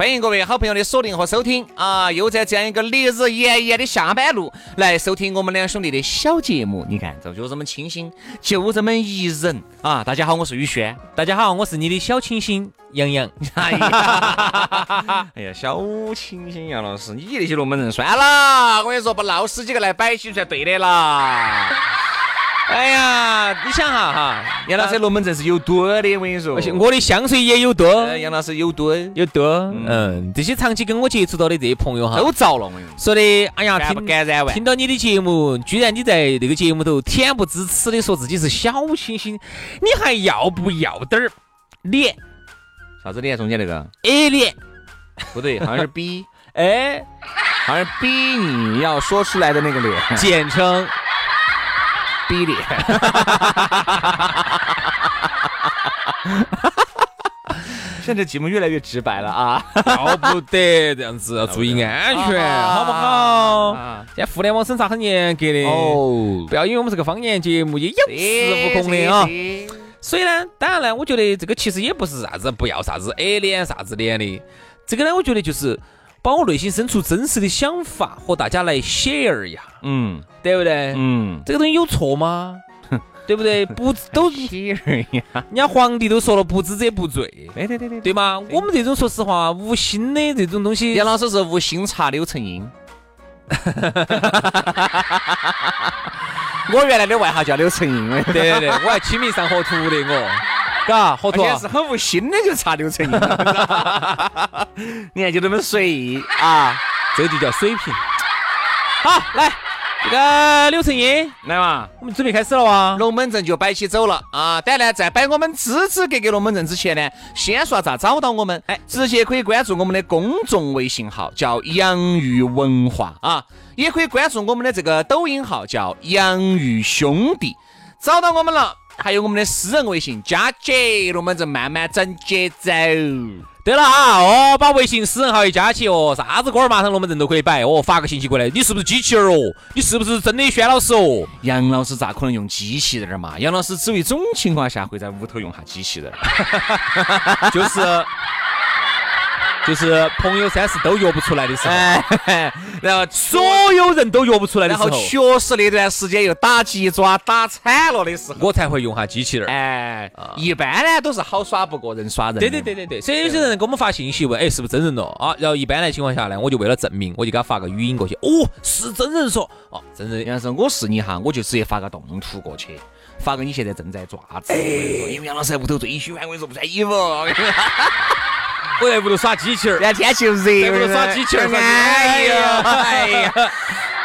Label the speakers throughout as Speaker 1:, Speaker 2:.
Speaker 1: 欢迎各位好朋友的锁定和收听啊！又在这样一个烈日炎炎的下班路来收听我们两兄弟的小节目。你看，这就这么清新，就这么宜人啊！大家好，我是宇轩。
Speaker 2: 大家好，我是你的小清新杨洋。
Speaker 1: 哎呀，哎呀，小清新杨老师，你那些龙门阵算了，我跟你说，不闹死几个来摆起算对的啦。哎呀，你想哈哈，杨老师龙门阵是有毒的，我跟你说，
Speaker 2: 我的香水也有毒。
Speaker 1: 杨老师有毒，
Speaker 2: 有毒。嗯，这些长期跟我接触到的这些朋友哈，
Speaker 1: 都着了。我跟你
Speaker 2: 说说的，哎呀，
Speaker 1: 听感染完，
Speaker 2: 听到你的节目，居然你在那个节目头恬不知耻的说自己是小清新，你还要不要点儿脸？
Speaker 1: 啥子脸？中间那个
Speaker 2: A 脸？
Speaker 1: 不对，好像是 B，
Speaker 2: 哎，
Speaker 1: 好像是 B，你要说出来的那个脸，
Speaker 2: 简称。
Speaker 1: 逼脸，现在节目越来越直白了啊，
Speaker 2: 要不得这样子，注意安全，好不好？现在互联网审查很严格的哦，不要因为我们是个方言节目，也有恃无恐的啊。所以呢，当然呢，我觉得这个其实也不是啥子不要啥子 A 脸啥子脸的，这个呢，我觉得就是。把我内心深处真实的想法和大家来 share 一下，嗯，对不对？嗯，这个东西有错吗？对不对？不都
Speaker 1: share 一下？
Speaker 2: 人家皇帝都说了，不知者不罪。
Speaker 1: 对对对对，
Speaker 2: 对吗？我们这种说实话，无心的这种东西，
Speaker 1: 杨老师是无心插柳成荫。我原来的外号叫柳成荫，
Speaker 2: 对对对，我还清明上河图的我。嘎，好土
Speaker 1: 啊！是很无心的，就差六成英。你看就 那么随意啊，
Speaker 2: 这就叫水平。好，来这个柳成英
Speaker 1: 来嘛，
Speaker 2: 我们准备开始了哇！
Speaker 1: 龙门阵就摆起走了啊！当然，在摆我们支支格格龙门阵之前呢，先说咋找到我们？哎，直接可以关注我们的公众微信号，叫洋芋文化啊，也可以关注我们的这个抖音号，叫洋芋兄弟。找到我们了。还有我们的私人微信，加起龙门阵慢慢整节奏。
Speaker 2: 对了啊，哦，把微信私人号一加起哦，啥子歌儿马上龙门阵都可以摆哦，发个信息过来，你是不是机器人哦？你是不是真的轩老师哦？
Speaker 1: 杨老师咋可能用机器人嘛？杨老师只有一种情况下会在屋头用下机器人，
Speaker 2: 就是。就是朋友三四都约不出来的时候，
Speaker 1: 然后
Speaker 2: 所有人都约不出来的时候，
Speaker 1: 确实那段时间又打鸡爪打惨了的时候，
Speaker 2: 我才会用下机器人。
Speaker 1: 哎，一般呢都是好耍不过人耍人。
Speaker 2: 对对对对对，所以有些人给我们发信息问，哎，是不是真人了啊？然后一般的情况下呢，我就为了证明，我就给他发个语音过去。哦，是真人说，哦，真人。
Speaker 1: 杨老师，我是你哈，我就直接发个动图过去，发个你现在正在爪子。因为杨老师在屋头最喜欢，我跟你说不穿衣服。
Speaker 2: 我在屋头耍机器人，
Speaker 1: 那天气热，
Speaker 2: 在屋头耍机器人，哎呀，哎呀。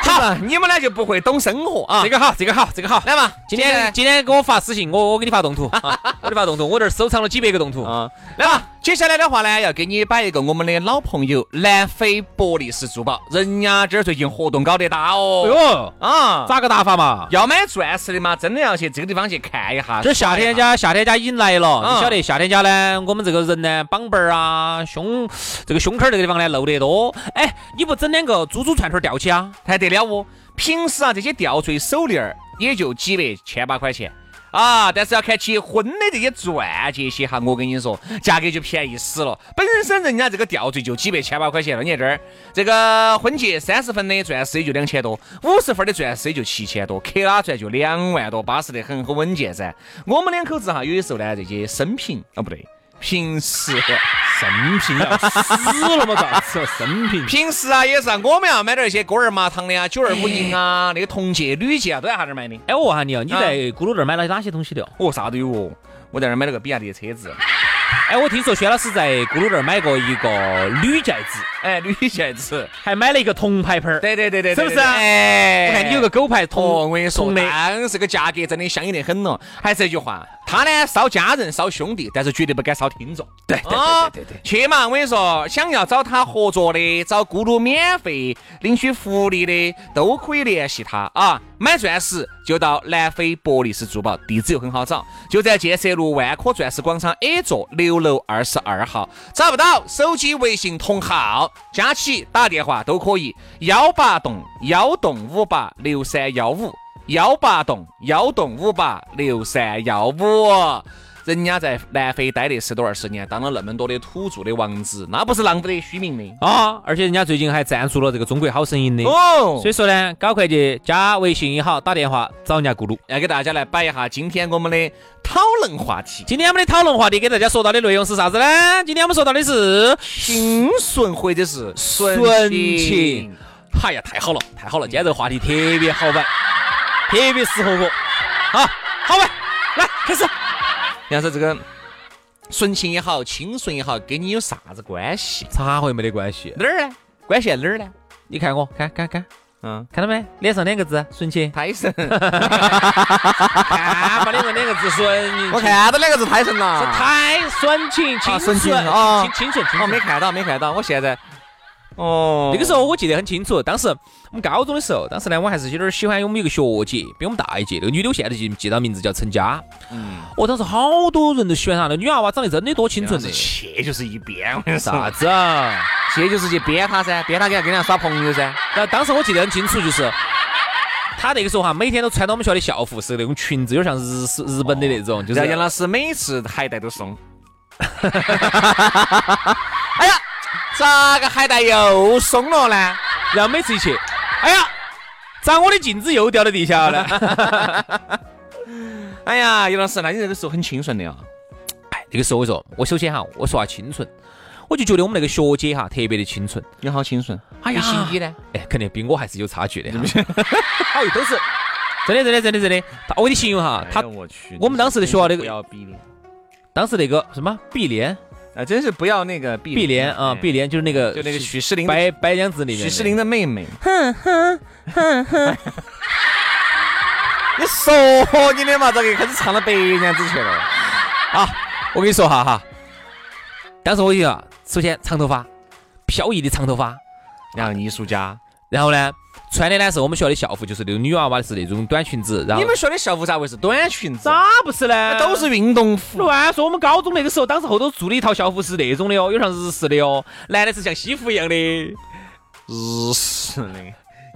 Speaker 1: 好，你们呢就不会懂生活啊！
Speaker 2: 这个好，这个好，这个好，
Speaker 1: 来嘛！
Speaker 2: 今天今天给我发私信，我我给你发动图，我给你发动图，我这儿收藏了几百个动图啊！
Speaker 1: 来嘛！接下来的话呢，要给你摆一个我们的老朋友南非伯利斯珠宝，人家这儿最近活动搞得大哦！
Speaker 2: 哟啊，咋个打法嘛？
Speaker 1: 要买钻石的嘛，真的要去这个地方去看一下。
Speaker 2: 这夏天家，夏天家已经来了，你晓得夏天家呢，我们这个人呢，膀背儿啊，胸这个胸口这个地方呢露得多。哎，你不整两个珠珠串串吊起啊，
Speaker 1: 还得了哦？平时啊，这些吊坠、手链儿也就几百、千把块钱啊，但是要看结婚的这些钻戒些哈，我跟你说，价格就便宜死了。本身人家这个吊坠就几百、千把块钱了，你看这儿这个婚戒三十分的钻石也就两千多，五十分的钻石也就七千多，克拉钻就两万多，巴适得很，很稳健噻。我们两口子哈，有的时候呢，这些生平啊不对，平时
Speaker 2: 生平要死了嘛？咋子？生平
Speaker 1: 平时啊也是啊，我们要买点一些锅儿麻糖的啊，九二五银啊，那个铜戒、铝戒啊，都在哈儿买的。
Speaker 2: 哎，我问下你哦，你在咕噜那儿买了哪些东西的？
Speaker 1: 哦，啥都有哦。我在那儿买了个比亚迪的车子。
Speaker 2: 哎，我听说薛老师在咕噜那儿买过一个铝戒指，
Speaker 1: 哎，铝戒指，
Speaker 2: 还买了一个铜牌牌儿。
Speaker 1: 对对对对，
Speaker 2: 是不是？
Speaker 1: 哎，
Speaker 2: 我看你有个狗牌铜，
Speaker 1: 我跟你说，当时个价格真的相应得很了。还是那句话。他呢烧家人烧兄弟，但是绝对不敢烧听众。
Speaker 2: 对对对对对，
Speaker 1: 去嘛！我跟你说，想要找他合作的，找咕噜免费领取福利的，都可以联系他啊！买钻石就到南非博利斯珠宝，地址又很好找，就在建设路万科钻石广场 A 座六楼二十二号。找不到，手机微信同号加起打电话都可以，幺八栋幺栋五八六三幺五。幺八栋幺栋五八六三幺五，人家在南非待了十多二十年，当了那么多的土著的王子，那不是浪得虚名的
Speaker 2: 啊！而且人家最近还赞助了这个中国好声音的哦。所以说呢，搞快去加微信也好，打电话找人家咕噜，
Speaker 1: 要给大家来摆一下今天我们的讨论话题。
Speaker 2: 今天我们的讨论话题给大家说到的内容是啥子呢？今天我们说到的是
Speaker 1: 清纯或者是
Speaker 2: 纯情。哎呀，太好了，太好了！今天这个话题特别好玩。特别适合我，好，好吧，来开始。
Speaker 1: 杨说这个纯情也好，清纯也好，跟你有啥子关系？
Speaker 2: 咋会没得关系？
Speaker 1: 哪儿呢？关系在哪儿呢？
Speaker 2: 你看我，看看看，嗯，看到没？脸上两个字，纯情。
Speaker 1: 胎神。看
Speaker 2: 把脸上两个字纯。
Speaker 1: 我看到两个字太神了。
Speaker 2: 是太纯情，清纯啊，清纯。
Speaker 1: 我没看到，没看到，我现在。哦，
Speaker 2: 那个时候我记得很清楚，当时我们高中的时候，当时呢我还是有点喜欢我们一个学姐，比我们大一届，那个女的我现在记记到名字叫陈佳。嗯，我当时好多人都喜欢她，那女娃娃长得真的多清纯的。
Speaker 1: 去就是一编，
Speaker 2: 啥子啊？
Speaker 1: 切就是去编她噻，编她给她跟人家耍朋友噻。
Speaker 2: 然后当时我记得很清楚，就是她那个时候哈，每天都穿到我们学校的校服，是那种裙子，有点像日式日本的那种。就是
Speaker 1: 杨老师每次海带都松。哎呀！咋个海带又松了呢？
Speaker 2: 然后每次一去，哎呀，咋我的镜子又掉到地下了？
Speaker 1: 哎呀，叶老师，那你那个时候很清纯的啊？
Speaker 2: 哎，那个时候我说，我首先哈，我说下清纯，我就觉得我们那个学姐哈特别的清纯。
Speaker 1: 你好清纯？
Speaker 2: 哎呀，
Speaker 1: 心机呢？
Speaker 2: 哎，肯定比我还是有差距的。好，都是真的，真的，真的，真的。我给你形容哈，他，我去，我们当时的学校那个，当时那个什么碧莲。
Speaker 1: 啊，真是不要那个
Speaker 2: 碧碧莲啊，碧莲就是那个，
Speaker 1: 就那个许诗林
Speaker 2: 白白娘子里
Speaker 1: 面，许诗林的妹妹。哼哼哼哼，你说你的嘛，咋个开始唱到白娘子去了。
Speaker 2: 啊，我跟你说哈哈，当时我一个，首先长头发，飘逸的长头发，
Speaker 1: 然后艺术家，
Speaker 2: 然后呢？穿的呢是我们学校的校服，就是那种女娃娃是那种短裙子。然后
Speaker 1: 你们学校的校服咋会是短裙子？
Speaker 2: 咋不是呢？
Speaker 1: 都是运动服。
Speaker 2: 乱说！我们高中那个时候，当时后头做的一套校服是那种的哦，有像日式的哦，男的是像西服一样的。
Speaker 1: 日式的，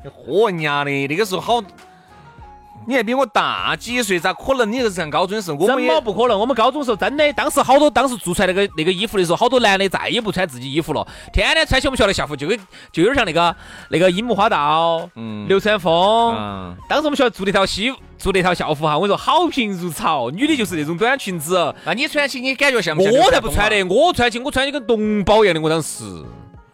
Speaker 1: 你嚯人家的那个时候好。你还比我大几岁，咋可能？你是上高中的时候，我
Speaker 2: 们怎么不可能？我们高中时候真的，当时好多，当时做出来那个那个衣服的时候，好多男的再也不穿自己衣服了，天天穿起我们学校的校服，就跟就有点像那个那个樱木花道、嗯，流川枫。嗯，当时我们学校做那套西做那套校服哈，我跟你说好评如潮，女的就是那种短裙子。
Speaker 1: 那你穿起你感觉像不
Speaker 2: 像？我才不穿的，我穿起我穿起跟脓包一样的，我当时。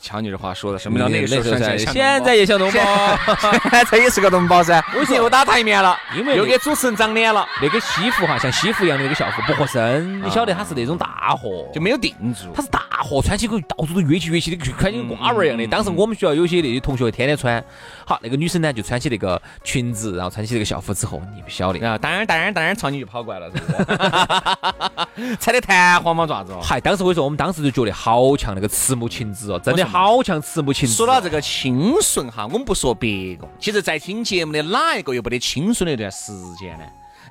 Speaker 1: 瞧你这话说的，什么叫那个时候
Speaker 2: 现在也像脓包，
Speaker 1: 现在 也是个脓包噻。为又打台面了？
Speaker 2: 因为
Speaker 1: 又给主持人长脸了。
Speaker 2: 那个西服哈，像西服一样的那个校服不合身，你晓得它是那种大货，
Speaker 1: 就没有定住。
Speaker 2: 它是大货，穿起个到处都约起约起的，穿起跟瓜娃儿一样的。当时我们学校有些那些同学天天穿。好，那个女生呢就穿起那个裙子，然后穿起那个校服之后，你不晓得
Speaker 1: 啊，当然当然当然，朝你就跑过来了，是不是？踩的弹簧嘛，爪子？
Speaker 2: 嗨，当时我跟你说，我们当时就觉得好像那个慈母情子哦，真的好像慈母情子。
Speaker 1: 说到这个清纯哈，我们不说别个，其实，在听节目的哪一个又不得清纯的一段时间呢？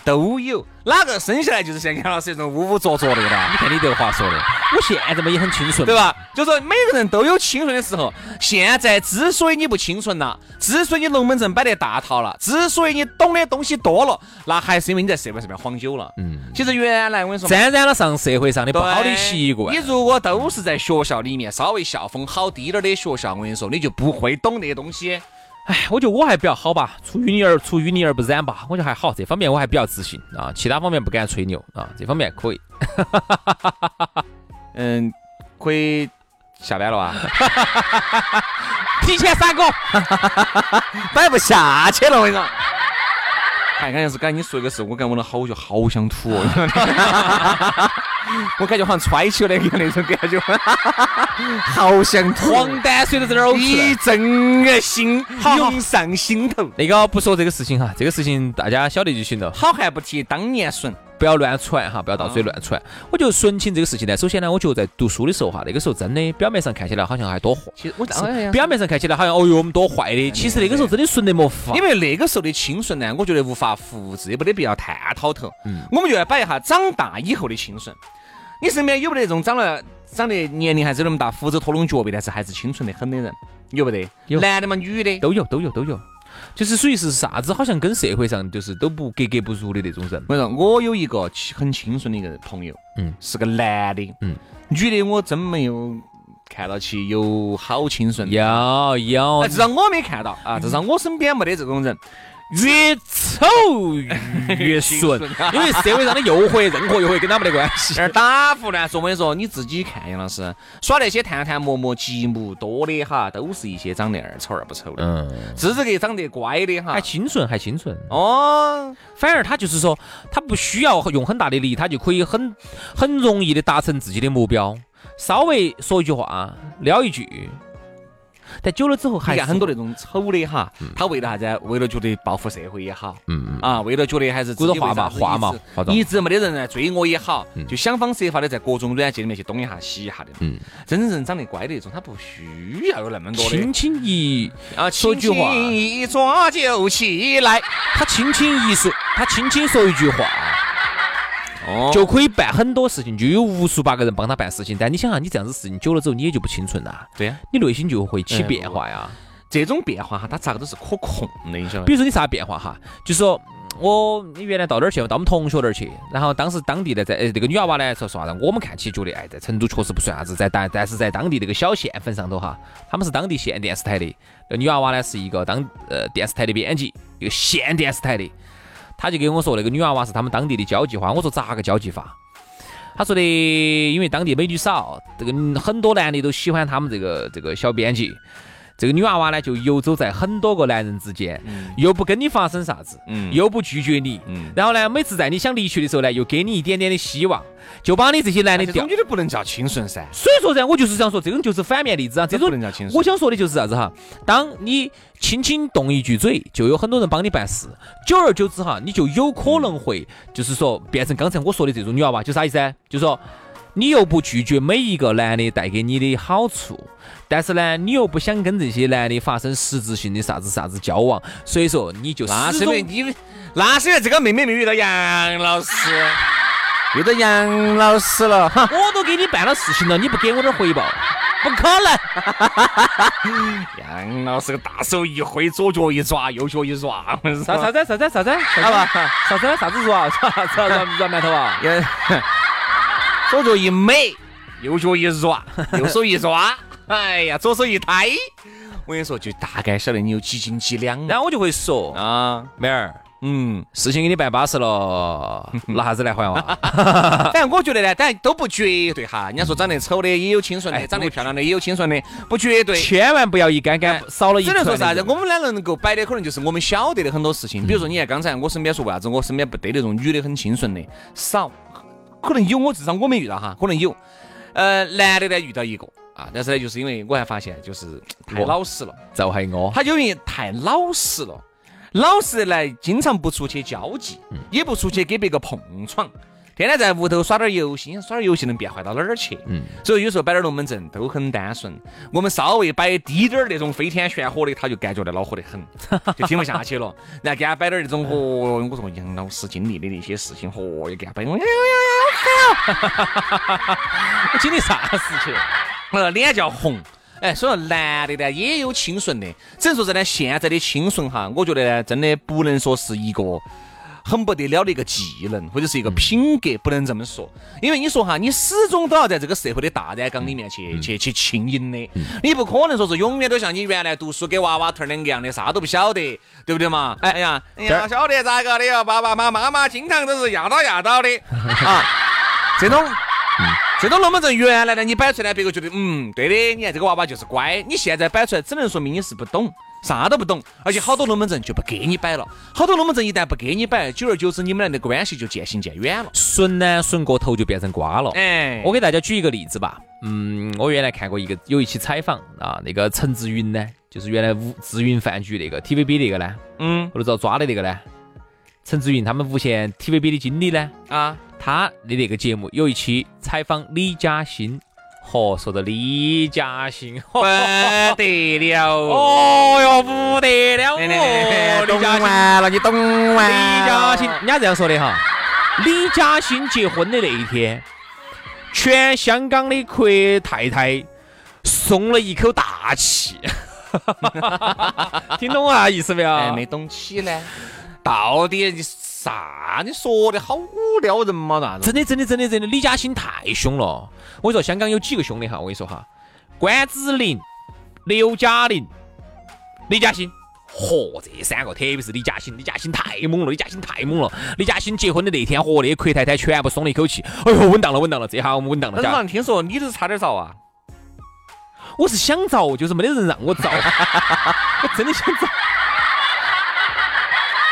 Speaker 1: 都有，哪个生下来就是像杨老师这种污污浊浊的
Speaker 2: 吧？你看你这个话说的，我现在嘛也很清纯，
Speaker 1: 对吧？就说每个人都有清纯的时候。现在之所以你不清纯了，之所以你龙门阵摆得大套了，之所以你懂的东西多了，那还是因为你在社会上面晃久了。嗯，其实原来我跟你说，
Speaker 2: 沾染了上社会上的不好的习惯。
Speaker 1: 你如果都是在学校里面稍微校风好低点儿的学校，我跟你说，你就不会懂那些东西。
Speaker 2: 哎，我觉得我还比较好吧，出淤泥而出淤泥而不染吧，我觉得还好，这方面我还比较自信啊，其他方面不敢吹牛啊，这方面可以。
Speaker 1: 嗯，可以下班了吧？
Speaker 2: 提前三个，
Speaker 1: 摆不下去了，我跟你说。看，刚才是刚才你说一个事，我感觉我的好久好想吐哦，我感觉好像揣起了一个那种感觉，好想吐，
Speaker 2: 黄疸水都在那儿
Speaker 1: 一阵恶心涌上心头。
Speaker 2: 那个不说这个事情哈，这个事情大家晓得就行了。
Speaker 1: 好汉不提当年损。
Speaker 2: 不要乱传哈，不要到处乱传。我觉得纯情这个事情呢，首先呢，我觉得在读书的时候哈，那个时候真的表面上看起来好像还多坏，
Speaker 1: 其实我
Speaker 2: 表面上看起来好像哦哟我们多坏的，其实那个时候真的纯得莫法。
Speaker 1: 因为那个时候的青春呢，我觉得无法复制，也没得必要探讨头。嗯，我们就来摆一下长大以后的青春。你身边有没得那种长了长得年龄还是那么大，胡子拖拢脚背，但是还是清纯的很的人？有没得？
Speaker 2: 有。
Speaker 1: 男的嘛，女的
Speaker 2: 都有，都有，都有。就是属于是啥子，好像跟社会上就是都不格格不入的那种人。
Speaker 1: 我说我有一个很清纯的一个朋友，嗯，是个男的，嗯，女的我真没有看到起有好清纯。
Speaker 2: 有有，
Speaker 1: 至少我没看到啊，至少我身边没得这种人。
Speaker 2: 越丑越顺，因为社会上的诱惑，任何诱惑跟他没得关系。
Speaker 1: 而打胡乱说，我跟你说，你自己看，杨老师耍那些探探、陌陌、积木多的哈，都是一些长得二丑二不丑的。嗯，只是个长得乖的哈，
Speaker 2: 还清纯，还清纯。哦，反而他就是说，他不需要用很大的力，他就可以很很容易的达成自己的目标。稍微说一句话，撩一句。但久了之后，还
Speaker 1: 很多那种丑的哈，他为了啥子？为了觉得报复社会也好，嗯啊，为了觉得还是
Speaker 2: 鼓着画嘛画嘛，
Speaker 1: 一直没得人来追我也好，就想方设法的在各种软件里面去东一下西一下的。嗯，真正人长得乖的那种，他不需要有那么多的。
Speaker 2: 轻轻一啊，说句话，
Speaker 1: 一抓就起来。
Speaker 2: 他轻轻一说，他轻轻说一句话。就可以办很多事情，就有无数八个人帮他办事情。但你想啊，你这样子事情久了之后，你也就不清纯了。
Speaker 1: 对呀，
Speaker 2: 你内心就会起变化呀。
Speaker 1: 这种变化哈，它咋个都是可控的，你晓得
Speaker 2: 比如说你啥变化哈，就是说我你原来到哪儿去？到我们同学那儿去，然后当时当地的在呃那个女娃娃呢说说啥子？我们看起觉得哎，在成都确实不算啥子，在但但是在当地那个小县份上头哈，他们是当地县电视台的。那女娃娃呢是一个当呃电视台的编辑，一个县电视台的。他就跟我说，那个女娃娃是他们当地的交际花。我说咋个交际法？他说的，因为当地美女少，这个很多男的都喜欢他们这个这个小编辑。这个女娃娃呢，就游走在很多个男人之间，又不跟你发生啥子，又不拒绝你，然后呢，每次在你想离去的时候呢，又给你一点点的希望，就把你这些男的掉。
Speaker 1: 女的不能叫清纯噻。
Speaker 2: 所以说噻，我就是想说，这种就是反面例子啊。这种
Speaker 1: 不能叫清
Speaker 2: 纯。我想说的就是啥子哈？当你轻轻动一句嘴，就有很多人帮你办事，久而久之哈，你就有可能会就是说变成刚才我说的这种女娃娃，就啥意思？就说。你又不拒绝每一个男的带给你的好处，但是呢，你又不想跟这些男的发生实质性的啥子啥子交往，所以说你就
Speaker 1: 那是因为你，那是因为这个妹妹没遇到杨老师，遇到杨老师了，哈
Speaker 2: 我都给你办了事情了，你不给我点回报，不可能。
Speaker 1: 杨老师个大手一挥，左脚一抓，右脚一抓，
Speaker 2: 啥啥子啥子啥子？好吧，啥子啥子抓？啥子软软馒头啊？
Speaker 1: 左脚一美，右脚一软，右手一抓，哎呀，左手一抬，我跟你说，就大概晓得你有几斤几两。
Speaker 2: 然后我就会说啊，妹儿，嗯，事情给你办巴适了，拿啥子来还啊？
Speaker 1: 反正我觉得呢，当然都不绝对哈。人家说长得丑的也有清纯的，长得漂亮的也有清纯的，不绝对。
Speaker 2: 千万不要一杆杆少了一。
Speaker 1: 只能说啥子？我们两个能够摆的可能就是我们晓得的很多事情。比如说，你看刚才我身边说为啥子我身边不得那种女的很清纯的少。可能有，我至少我没遇到哈，可能有。呃，男的呢遇到一个啊，但是呢，就是因为我还发现就是太老实了，
Speaker 2: 就还我。
Speaker 1: 他因为太老实了，老实的来，经常不出去交际，也不出去给别个碰撞。天天在屋头耍点游戏，耍点游戏能变坏到哪儿去？嗯，所以有时候摆点龙门阵都很单纯。我们稍微摆低点儿那种飞天玄火的，他就感觉到恼火得很，就听不下去了。然后给他摆点那种，哦，我说杨老师经历的那些事情，哦，又给他摆，我呀呀
Speaker 2: 经历啥事情？
Speaker 1: 呃，脸叫红。哎，所以说男的呢也有清纯的，只能说在呢现在的清纯哈，我觉得呢真的不能说是一个。很不得了的一个技能，或者是一个品格，不能这么说。因为你说哈，你始终都要在这个社会的大染缸里面去去去浸淫的，你不可能说是永远都像你原来读书给娃娃头儿两个样的，啥都不晓得，对不对嘛？哎呀，哎呀，晓得咋个的哟？爸爸妈妈妈经常都是压倒压倒的啊，这种。这种龙门阵原来呢，你摆出来，别个觉得嗯，对的，你看这个娃娃就是乖。你现在摆出来，只能说明你是不懂，啥都不懂。而且好多龙门阵就不给你摆了，好多龙门阵一旦不给你摆，久而久之，你们俩的关系就渐行渐远了。
Speaker 2: 损呢，损过头就变成瓜了。
Speaker 1: 哎，
Speaker 2: 我给大家举一个例子吧。嗯，我原来看过一个有一期采访啊，那个陈志云呢，就是原来无志云饭局那个 TVB 那个呢，嗯，后头遭抓的那个呢，陈志云他们无线 TVB 的经理呢，啊。他的那个节目有一期采访李嘉欣，嚯，说的李嘉欣
Speaker 1: 不得了，
Speaker 2: 哦哟不得了哦，
Speaker 1: 李嘉欣完了，你懂完？
Speaker 2: 李嘉欣，人家这样说的哈，李嘉欣结婚的那一天，全香港的阔太太松了一口大气，听懂啊意思没有？
Speaker 1: 哎，没懂起呢，到底你？啥？你说的好无聊人嘛？那
Speaker 2: 真的真的真的真的，李嘉欣太凶了。我跟你说，香港有几个凶的哈？我跟你说哈，关之琳、刘嘉玲、李嘉欣，嚯，这三个，特别是李嘉欣，李嘉欣太猛了，李嘉欣太猛了。李嘉欣结婚的那天，嚯，那阔太太全部松了一口气，哎呦，稳当了，稳当了，这下我们稳当了。
Speaker 1: 听说你都是差点遭啊？
Speaker 2: 我是想着，就是没得人让我着，我真的想着。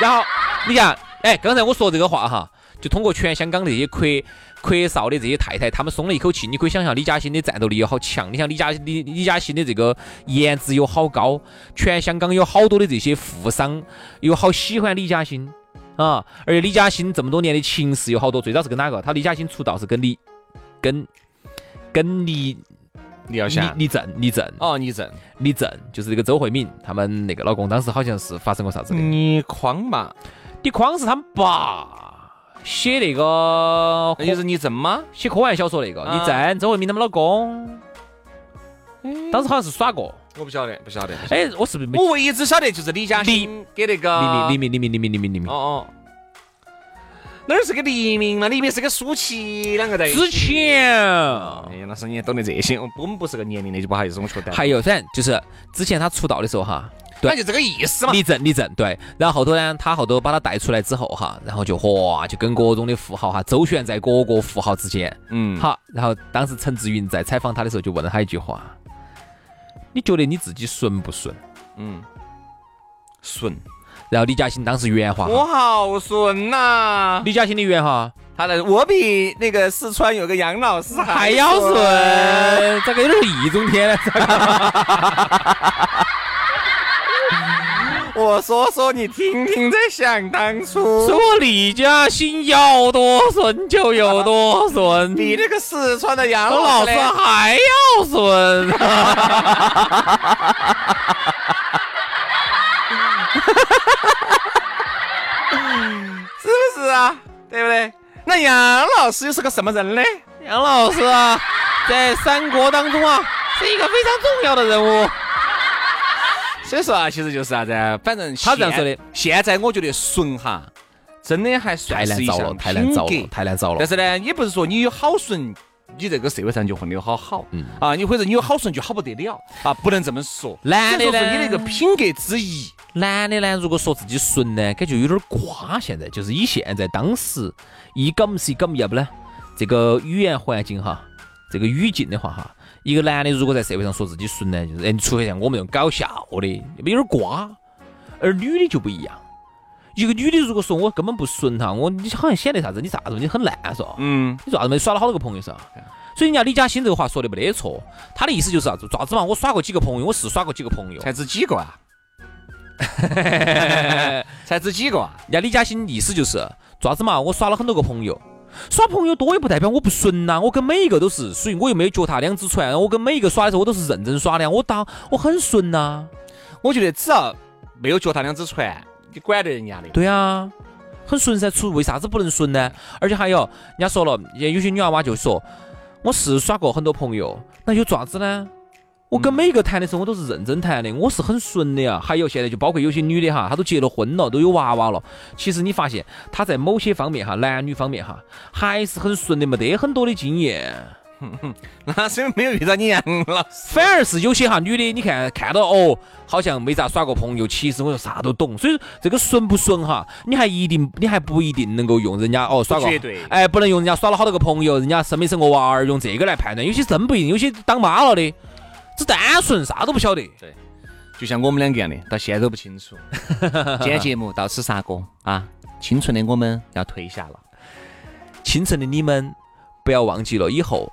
Speaker 2: 然后你看。哎，刚才我说这个话哈，就通过全香港这些阔阔少的这些太太，他们松了一口气。你可以想象李嘉欣的战斗力有好强，你想李嘉李李嘉欣的这个颜值有好高，全香港有好多的这些富商有好喜欢李嘉欣啊。而且李嘉欣这么多年的情史有好多，最早是跟哪个？他李嘉欣出道是跟李跟跟李
Speaker 1: 李耀祥、
Speaker 2: 李正、李正
Speaker 1: 哦，李正、
Speaker 2: 李正就是这个周慧敏他们那个老公，当时好像是发生过啥子的？
Speaker 1: 倪匡嘛。
Speaker 2: 李匡是他们爸写那个，
Speaker 1: 那就是倪震吗？
Speaker 2: 写科幻小说那个倪震，周慧敏他们老公，当时好像是耍过，
Speaker 1: 我不晓得，不晓得。
Speaker 2: 哎，我是不是？
Speaker 1: 我唯一只晓得就是李嘉欣给那个
Speaker 2: 黎明，黎明，黎明，黎明，黎明，哦哦。
Speaker 1: 哪儿是个黎明嘛？黎明是个舒淇，两个在
Speaker 2: 之前，
Speaker 1: 哎呀，那是你懂得这些。我们不是个年龄的，就不好意思，我说的。
Speaker 2: 还有反正，就是之前他出道的时候哈。
Speaker 1: 对，就这个意思嘛。
Speaker 2: 李正，李正，对。然后后头呢，他后头把他带出来之后哈，然后就哇，就跟各种的富豪哈周旋在各个富豪之间。嗯。好，然后当时陈志云在采访他的时候就问了他一句话：“你觉得你自己顺不顺？”嗯，
Speaker 1: 顺。
Speaker 2: 然后李嘉欣当时原话：“
Speaker 1: 我好顺呐。”
Speaker 2: 李嘉欣的原话：“
Speaker 1: 他的我比那个四川有个杨老师
Speaker 2: 还要顺。”这个有点易中天了。
Speaker 1: 我说说你听听，在想当初，
Speaker 2: 说李嘉欣要多损就有多损，
Speaker 1: 比那个四川的杨
Speaker 2: 老师还要顺，
Speaker 1: 是不是啊？对不对？那杨老师又是个什么人呢？
Speaker 2: 杨老师啊，在三国当中啊，是一个非常重要的人物。
Speaker 1: 所以说啊，其实就是啥子？反正
Speaker 2: 他这样说的。
Speaker 1: 现在我觉得顺哈，真的还算是一
Speaker 2: 难造了，太难找了。
Speaker 1: 但是呢，也不是说你有好顺，你这个社会上就混得好好。嗯。啊，你或者你有好顺就好不得了啊，不能这么说。
Speaker 2: 男的呢？
Speaker 1: 你那个品格之一。
Speaker 2: 男的呢？如果说自己顺呢，感觉有点瓜。现在就是以现在当时一搞是一搞要不呢？这个语言环境哈，这个语境的话哈。一个男的如果在社会上说自己顺呢，就是哎，除非像我们这种搞笑的，有点瓜；而女的就不一样。一个女的如果说我根本不顺哈，我你好像显得啥子，你啥子你很烂是吧？嗯，你啥子没耍了好多个朋友是吧？所以人家李嘉欣这个话说的没得错，他的意思就是啥子？爪子嘛，我耍过几个朋友，我是耍过几个朋友，
Speaker 1: 才知几个啊？才知几个啊？
Speaker 2: 人家李嘉欣意思就是爪子嘛，我耍了很多个朋友。耍朋友多也不代表我不纯呐，我跟每一个都是属于我又没有脚踏两只船，我跟每一个耍的时候我都是认真耍的，我当我很纯呐。
Speaker 1: 我觉得只要没有脚踏两只船，你管得人家的。
Speaker 2: 对啊，很纯噻，出为啥子不能纯呢？而且还有，人家说了，有些女娃娃就说，我是耍过很多朋友，那有爪子呢？我跟每一个谈的时候，我都是认真谈的，我是很纯的呀。还有现在就包括有些女的哈，她都结了婚了，都有娃娃了。其实你发现她在某些方面哈，男女方面哈，还是很纯的，没得很多的经验。
Speaker 1: 那是因为没有遇到你杨 老师。
Speaker 3: 反而是有些哈女的，你看看到哦，好像没咋耍过朋友，其实我说啥都懂。所以这个顺不顺哈，你还一定，你还不一定能够用人家哦耍过，
Speaker 1: 绝对，
Speaker 3: 哎，不能用人家耍了好多个朋友，人家生没生过娃儿，用这个来判断。有些真不一定，有些当妈了的，只单纯啥都不晓得。
Speaker 1: 对，就像我们两个一样的，到现在都不清楚。今天节目到此杀过啊！清纯的我们要退下了，
Speaker 3: 清纯的你们不要忘记了以后。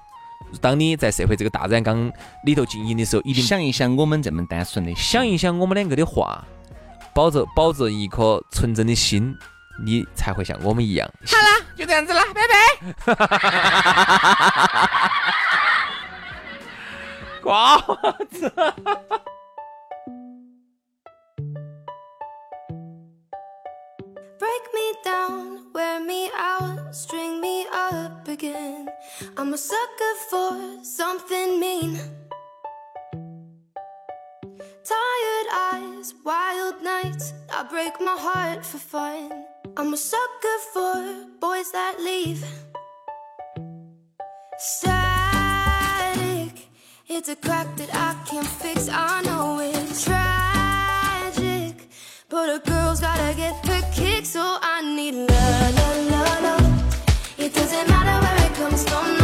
Speaker 3: 当你在社会这个大染缸里头经营的时候，一定
Speaker 1: 想一想我们这么单纯的，
Speaker 3: 想一想我们两个的话，保着保着一颗纯真的心，你才会像我们一样。
Speaker 1: 好了，就这样子了，拜拜。
Speaker 3: Break me down, wear me out, string me up again. I'm a sucker for something mean. Tired eyes, wild nights, I break my heart for fun. I'm a sucker for boys that leave. Static, it's a crack that I can't fix. I know it's tragic, but a girl's gotta get her kicks, so I need love, love, love, love. It doesn't matter where it comes from,